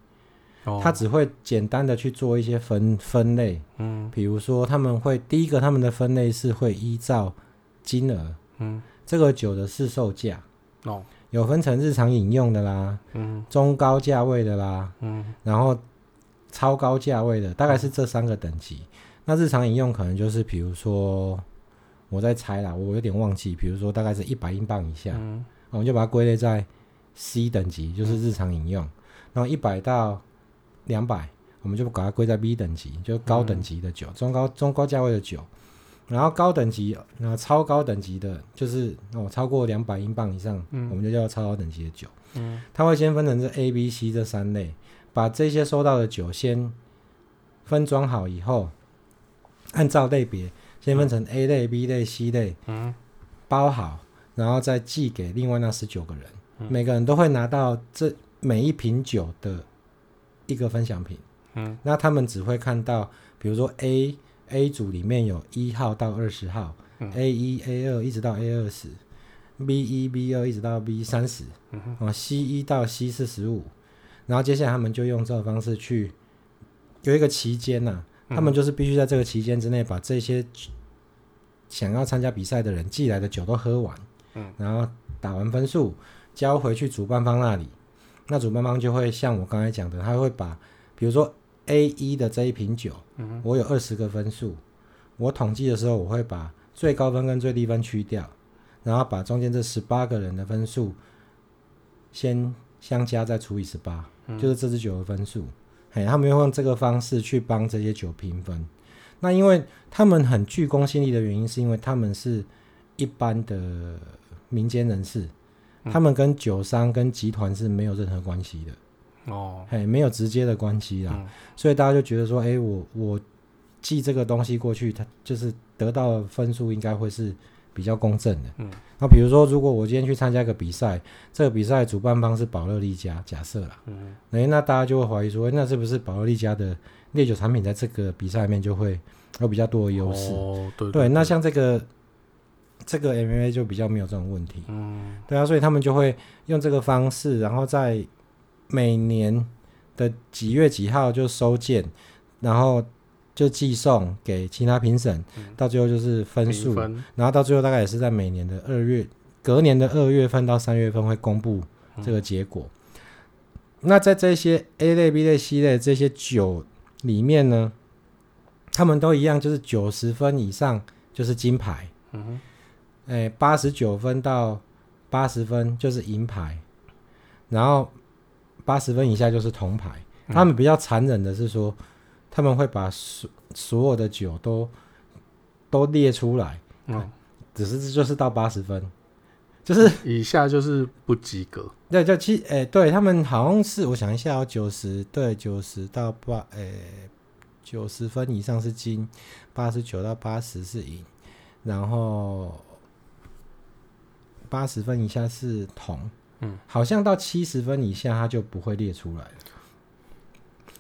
他只会简单的去做一些分分类，嗯，比如说他们会第一个他们的分类是会依照金额，嗯，这个酒的市售价，哦，有分成日常饮用的啦，嗯，中高价位的啦，嗯，然后超高价位的，大概是这三个等级。那日常饮用可能就是比如说我在猜啦，我有点忘记，比如说大概是一百英镑以下，嗯，我们就把它归类在 C 等级，就是日常饮用，然后一百到两百，我们就把它归在 B 等级，就高等级的酒，嗯、中高中高价位的酒。然后高等级，然后超高等级的，就是哦超过两百英镑以上，嗯、我们就叫超高等级的酒。嗯，它会先分成这 A、B、C 这三类，把这些收到的酒先分装好以后，按照类别先分成 A 类、B 类、C 类，嗯，包好，然后再寄给另外那十九个人，嗯、每个人都会拿到这每一瓶酒的。一个分享品，嗯，那他们只会看到，比如说 A A 组里面有一号到二十号，嗯，A 一 A 二一直到 A 二十，B 一 B 二一直到 B 三十，嗯哼，啊 C 一到 C 四十五，然后接下来他们就用这个方式去有一个期间呐，他们就是必须在这个期间之内把这些想要参加比赛的人寄来的酒都喝完，嗯，然后打完分数交回去主办方那里。那主办方就会像我刚才讲的，他会把，比如说 A 一的这一瓶酒，我有二十个分数，我统计的时候我会把最高分跟最低分去掉，然后把中间这十八个人的分数先相加，再除以十八，就是这支酒的分数。哎，他们用这个方式去帮这些酒评分。那因为他们很具公信力的原因，是因为他们是一般的民间人士，他们跟酒商跟集团是没有任何关系的。哦，哎，没有直接的关系啦。所以大家就觉得说，哎，我我寄这个东西过去，它就是得到的分数应该会是比较公正的。嗯。那比如说，如果我今天去参加一个比赛，这个比赛主办方是保乐力加，假设啦，嗯，诶，那大家就会怀疑说，那是不是保乐力加的烈酒产品在这个比赛里面就会有比较多的优势？哦，对对，对，对，那像这个这个 MMA 就比较没有这种问题，嗯，对啊，所以他们就会用这个方式，然后在每年的几月几号就收件，然后。就寄送给其他评审，嗯，到最后就是分数，然后到最后大概也是在每年的二月，隔年的二月份到三月份会公布这个结果。嗯、那在这些 A 类、B 类、C 类这些酒里面呢，他们都一样，就是九十分以上就是金牌，嗯哼，哎，八十九分到八十分就是银牌，然后八十分以下就是铜牌。嗯、他们比较残忍的是说。他们会把所所有的酒都都列出来，嗯，只是这就是到八十分，就是
以下就是不及格。
对，就七，哎，对他们好像是，我想一下，九十对九十到八，诶，九十分以上是金，八十九到八十是银，然后八十分以下是铜，嗯，好像到七十分以下它就不会列出来了。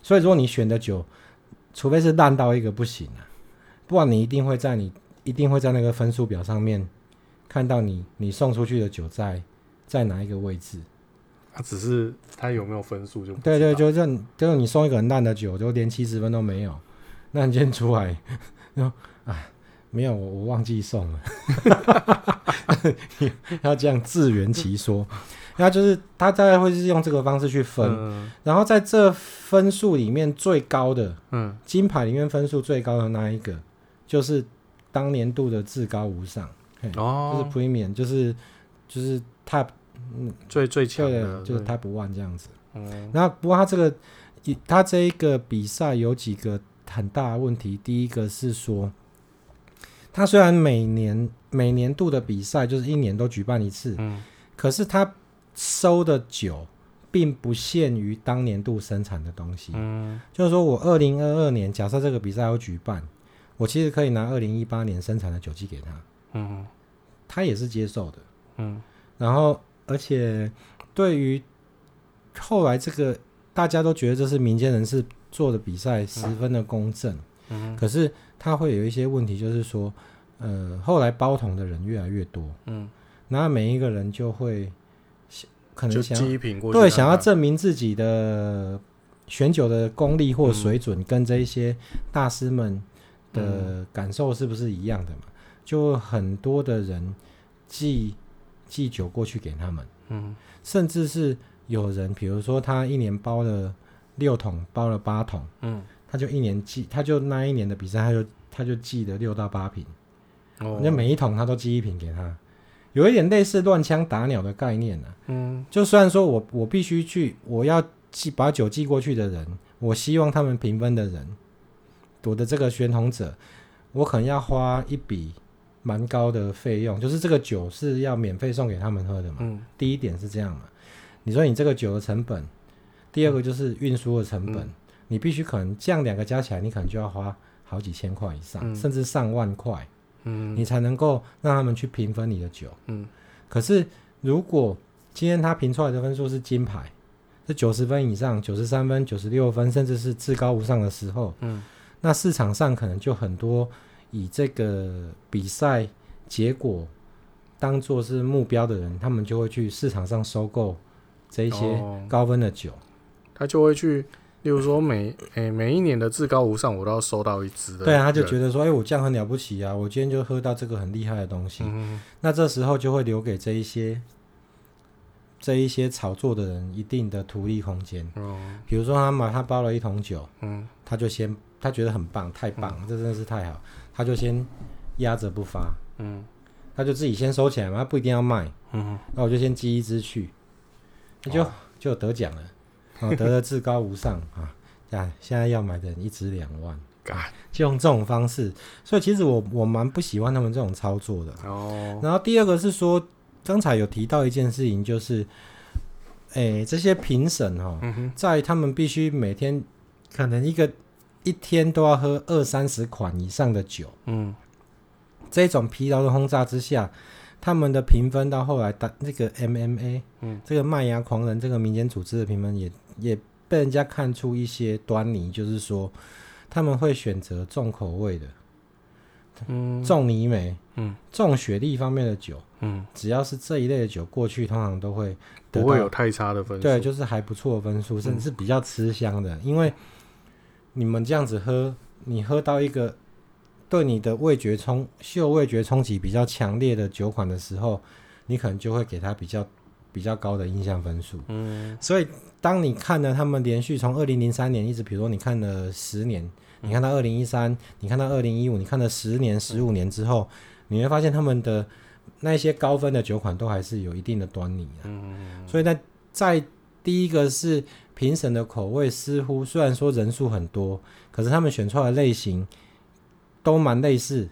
所以说你选的酒。除非是烂到一个不行啊，不然你一定会在你一定会在那个分数表上面看到你你送出去的酒在在哪一个位置。
他只是他有没有分数就
对对，就这样，就是你送一个很烂的酒，就连七十分都没有，那你今天出来，然 后哎，没有我我忘记送了，要这样自圆其说。那就是他大概会是用这个方式去分，嗯、然后在这分数里面最高的，嗯，金牌里面分数最高的那一个，就是当年度的至高无上，哦，就是 Premium，就是就是 Top，嗯，
最最强的，
就是 Top One 这样子。嗯，然后不过他这个，他这一个比赛有几个很大的问题，第一个是说，他虽然每年每年度的比赛就是一年都举办一次，嗯，可是他。收的酒并不限于当年度生产的东西，嗯，就是说我二零二二年假设这个比赛要举办，我其实可以拿二零一八年生产的酒寄给他，嗯，他也是接受的，嗯，然后而且对于后来这个大家都觉得这是民间人士做的比赛，十分的公正，嗯，可是他会有一些问题，就是说，呃，后来包桶的人越来越多，嗯，那每一个人就会。可能想对想要证明自己的选酒的功力或水准，跟这一些大师们的感受是不是一样的嘛？就很多的人寄寄酒过去给他们，嗯，甚至是有人，比如说他一年包了六桶，包了八桶，嗯，他就一年寄，他就那一年的比赛，他就他就寄了六到八瓶，哦，那每一桶他都寄一瓶给他。有一点类似乱枪打鸟的概念呢、啊。嗯，就虽然说我我必须去，我要寄把酒寄过去的人，我希望他们评分的人，我的这个选统者，我可能要花一笔蛮高的费用，就是这个酒是要免费送给他们喝的嘛。嗯，第一点是这样嘛。你说你这个酒的成本，第二个就是运输的成本，嗯、你必须可能这样两个加起来，你可能就要花好几千块以上，嗯、甚至上万块。嗯，你才能够让他们去评分你的酒。嗯，可是如果今天他评出来的分数是金牌，是九十分以上、九十三分、九十六分，甚至是至高无上的时候，嗯，那市场上可能就很多以这个比赛结果当做是目标的人，他们就会去市场上收购这一些高分的酒，哦，
他就会去。例如说每，诶每一年的至高无上，我都要收到一支的。
对啊，他就觉得说，哎、欸，我这样很了不起啊！我今天就喝到这个很厉害的东西。嗯、那这时候就会留给这一些这一些炒作的人一定的图利空间。
哦，
比如说他买他包了一桶酒，
嗯，
他就先他觉得很棒，太棒了，这真的是太好，他就先压着不发，
嗯，
他就自己先收起来嘛，他不一定要卖，
嗯，
那我就先寄一支去，那就、
哦、
就得奖了，哦，得了至高无上啊！呀，现在要买的人一支两万，就用这种方式，所以其实我我蛮不喜欢他们这种操作的。
哦，
然后第二个是说，刚才有提到一件事情，就是，哎，这些评审哈，在他们必须每天可能一个一天都要喝二三十款以上的酒，
嗯，
这种疲劳的轰炸之下，他们的评分到后来，的那个 MMA，
嗯，
这个麦芽狂人这个民间组织的评分也也被人家看出一些端倪，就是说他们会选择重口味的，
嗯，
重泥煤，
嗯，
重雪莉方面的酒，
嗯，
只要是这一类的酒，过去通常都会
不会有太差的分数，
对，就是还不错的分数，甚至是比较吃香的，因为你们这样子喝，你喝到一个。对你的味觉冲嗅味觉冲击比较强烈的酒款的时候，你可能就会给他比较比较高的印象分数。
嗯，
所以当你看了他们连续从二零零三年一直，比如说你看了十年，你看到二零一三，你看到二零一五，你看了十年、十五年之后，你会发现他们的那些高分的酒款都还是有一定的端倪的。
嗯，
所以在在第一个是评审的口味，似乎虽然说人数很多，可是他们选出来的类型。都蛮类似。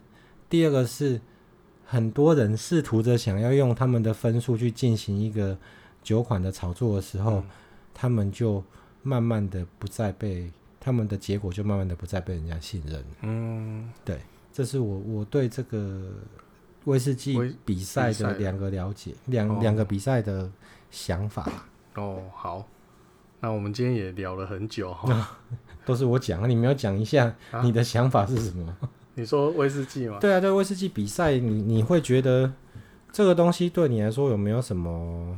第二个是很多人试图着想要用他们的分数去进行一个酒款的炒作的时候，嗯、他们就慢慢的不再被他们的结果就慢慢的不再被人家信任。嗯，对，这是我我对这个威士忌比赛的两个了解，两两个比赛的想法。
哦，好，那我们今天也聊了很久哈、哦，
都是我讲，你没有讲一下你的想法是什么？啊
你说威士忌吗？
对啊，对威士忌比赛，你你会觉得这个东西对你来说有没有什么？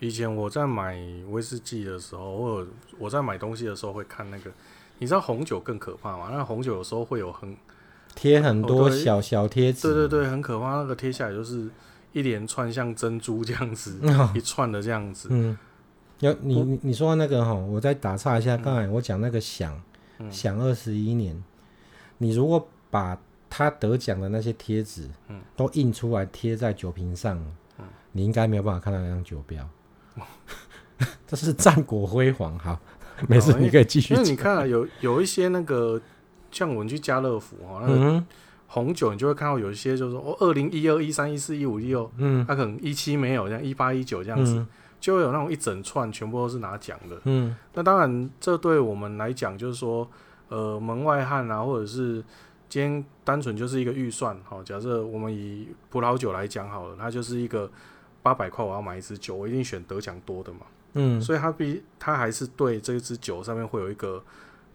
以前我在买威士忌的时候，或者我在买东西的时候会看那个，你知道红酒更可怕吗？那红酒有时候会有很
贴很多小小贴纸，
对对对，很可怕。那个贴下来就是一连串像珍珠这样子，
哦、
一串的这样子。
嗯，有你你你说那个哈，我再打岔一下，刚才我讲那个响响二十一年，你如果。把他得奖的那些贴纸，嗯，都印出来贴在酒瓶上，嗯，你应该没有办法看到那张酒标，嗯、这是战果辉煌。好，没事，你可以继续。
因为你看、啊、有有一些那个，像我们去家乐福哦，那个红酒，你就会看到有一些就是说哦，二零一二、一三、一四、一五、一六，嗯，他可能一七没有，像一八、一九这样子，嗯、就会有那种一整串全部都是拿奖的，嗯，那当然这对我们来讲就是说，呃，门外汉啊，或者是。今天单纯就是一个预算，好，假设我们以葡萄酒来讲好了，它就是一个八百块，我要买一支酒，我一定选得奖多的嘛，嗯，所以他必他还是对这支酒上面会有一个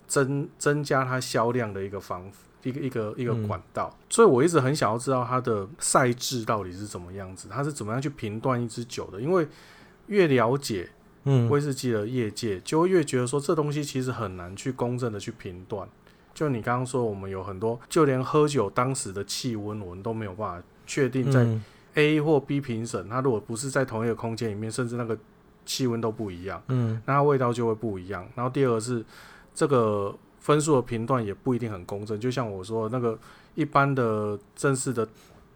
增增加它销量的一个方一个一个一个管道，嗯，所以我一直很想要知道它的赛制到底是怎么样子，它是怎么样去评断一支酒的，因为越了解嗯。威士忌的业界，就会越觉得说这东西其实很难去公正的去评断。就你刚刚说，我们有很多，就连喝酒当时的气温，我们都没有办法确定。在 A 或 B 评审，它如果不是在同一个空间里面，甚至那个气温都不一样，嗯，那它味道就会不一样。然后第二个是这个分数的评断也不一定很公正。就像我说那个一般的正式的。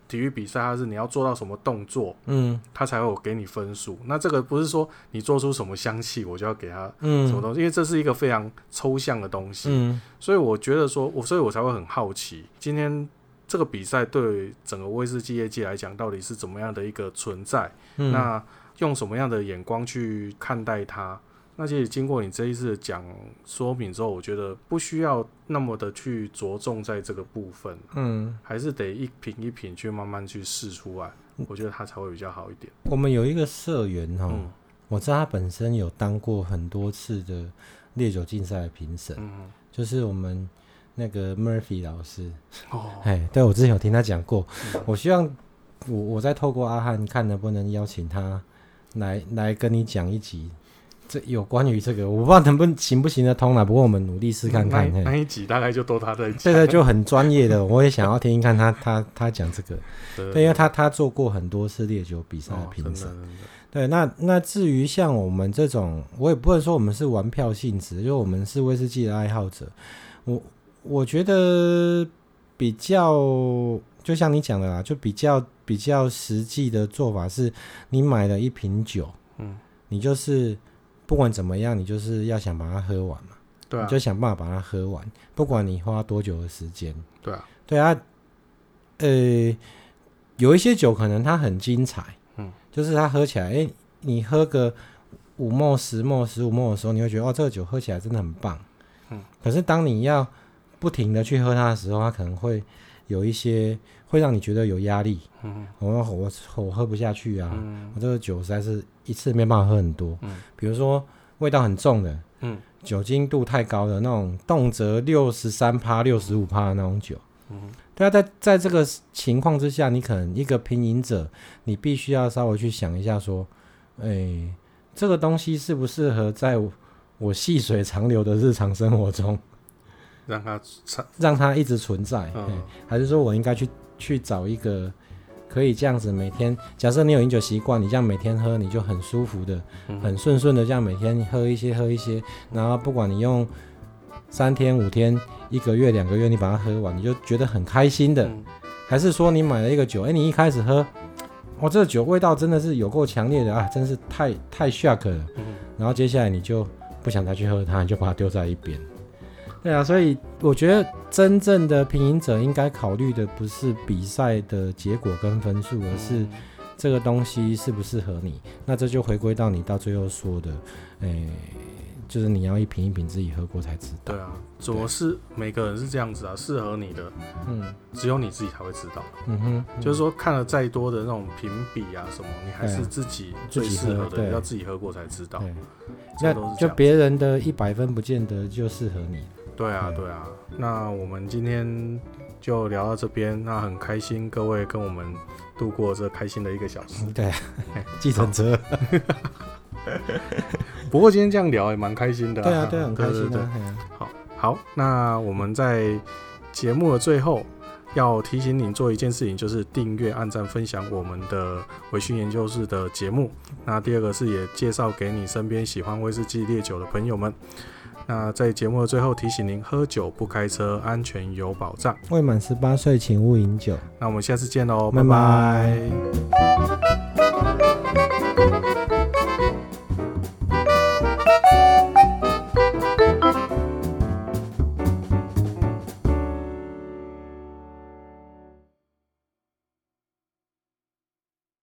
体育比赛，它是你要做到什么动作，嗯，它才会有给你分数。那这个不是说你做出什么香气，我就要给他什么东西，嗯，因为这是一个非常抽象的东西。嗯，所以我觉得说，我所以我才会很好奇，今天这个比赛对整个威士忌业界来讲，到底是怎么样的一个存在？嗯，那用什么样的眼光去看待它？那其实经过你这一次讲说明之后，我觉得不需要那么的去着重在这个部分，嗯，还是得一瓶一瓶去慢慢去试出来，我觉得它才会比较好一点。
我们有一个社员哈，嗯、我知道他本身有当过很多次的烈酒竞赛的评审，嗯，就是我们那个 Murphy 老师，哦，哎，对，我之前有听他讲过，嗯、我希望我我再透过阿汉看能不能邀请他来来跟你讲一集。这有关于这个，我不知道能不能行不行得通啦。不过我们努力试看看。
那一集大概就都他在讲，
这个就很专业的，我也想要听一看他他他讲这个。对，对，因为他他做过很多次烈酒比赛的评审。哦、对，那那至于像我们这种，我也不能说我们是玩票性质，就我们是威士忌的爱好者。我我觉得比较，就像你讲的啦，就比较比较实际的做法是，你买了一瓶酒，嗯，你就是。不管怎么样，你就是要想把它喝完嘛。对啊，你就想办法把它喝完，不管你花多久的时间。
对啊，
对啊。呃，有一些酒可能它很精彩，嗯，就是它喝起来，哎，你喝个五沫、十沫、十五沫的时候，你会觉得哦，这个酒喝起来真的很棒。嗯。可是当你要不停的去喝它的时候，它可能会有一些会让你觉得有压力。嗯。我我我喝不下去啊！嗯。我这个酒实在是。一次没办法喝很多，嗯，比如说味道很重的，嗯，酒精度太高的那种，动辄六十三趴、六十五趴的那种酒，嗯，对啊，在在这个情况之下，你可能一个品饮者，你必须要稍微去想一下，说，哎、欸，这个东西适不适合在我细水长流的日常生活中，
让它
让它一直存在，还是说我应该去去找一个。可以这样子每天，假设你有饮酒习惯，你这样每天喝，你就很舒服的，嗯、很顺顺的这样每天喝一些喝一些，然后不管你用三天五天一个月两个月，你把它喝完，你就觉得很开心的。嗯、还是说你买了一个酒，哎，你一开始喝，哇，这个酒味道真的是有够强烈的啊，真是太太 shock 了。嗯、然后接下来你就不想再去喝它，你就把它丢在一边。对啊，所以我觉得真正的品饮者应该考虑的不是比赛的结果跟分数，而是这个东西适不适合你。那这就回归到你到最后说的，诶，就是你要一瓶一瓶自己喝过才知道。
对啊，怎么是每个人是这样子啊？适合你的，嗯，只有你自己才会知道。嗯哼，就是说看了再多的那种评比啊什么，你还是自己最适合的，要自己喝过才知道。
那就别人的一百分不见得就适合你。
对啊，对啊，那我们今天就聊到这边，那很开心各位跟我们度过这开心的一个小时。
对，计程车。
不过今天这样聊也蛮开心的。
对啊，对，很开心的。
好，好，那我们在节目的最后要提醒你做一件事情，就是订阅、按赞、分享我们的微醺研究室的节目。那第二个是也介绍给你身边喜欢威士忌烈酒的朋友们。那在节目的最后提醒您喝酒不开车安全有保障。
未满十八岁请勿饮酒。
那我们下次见喽拜拜。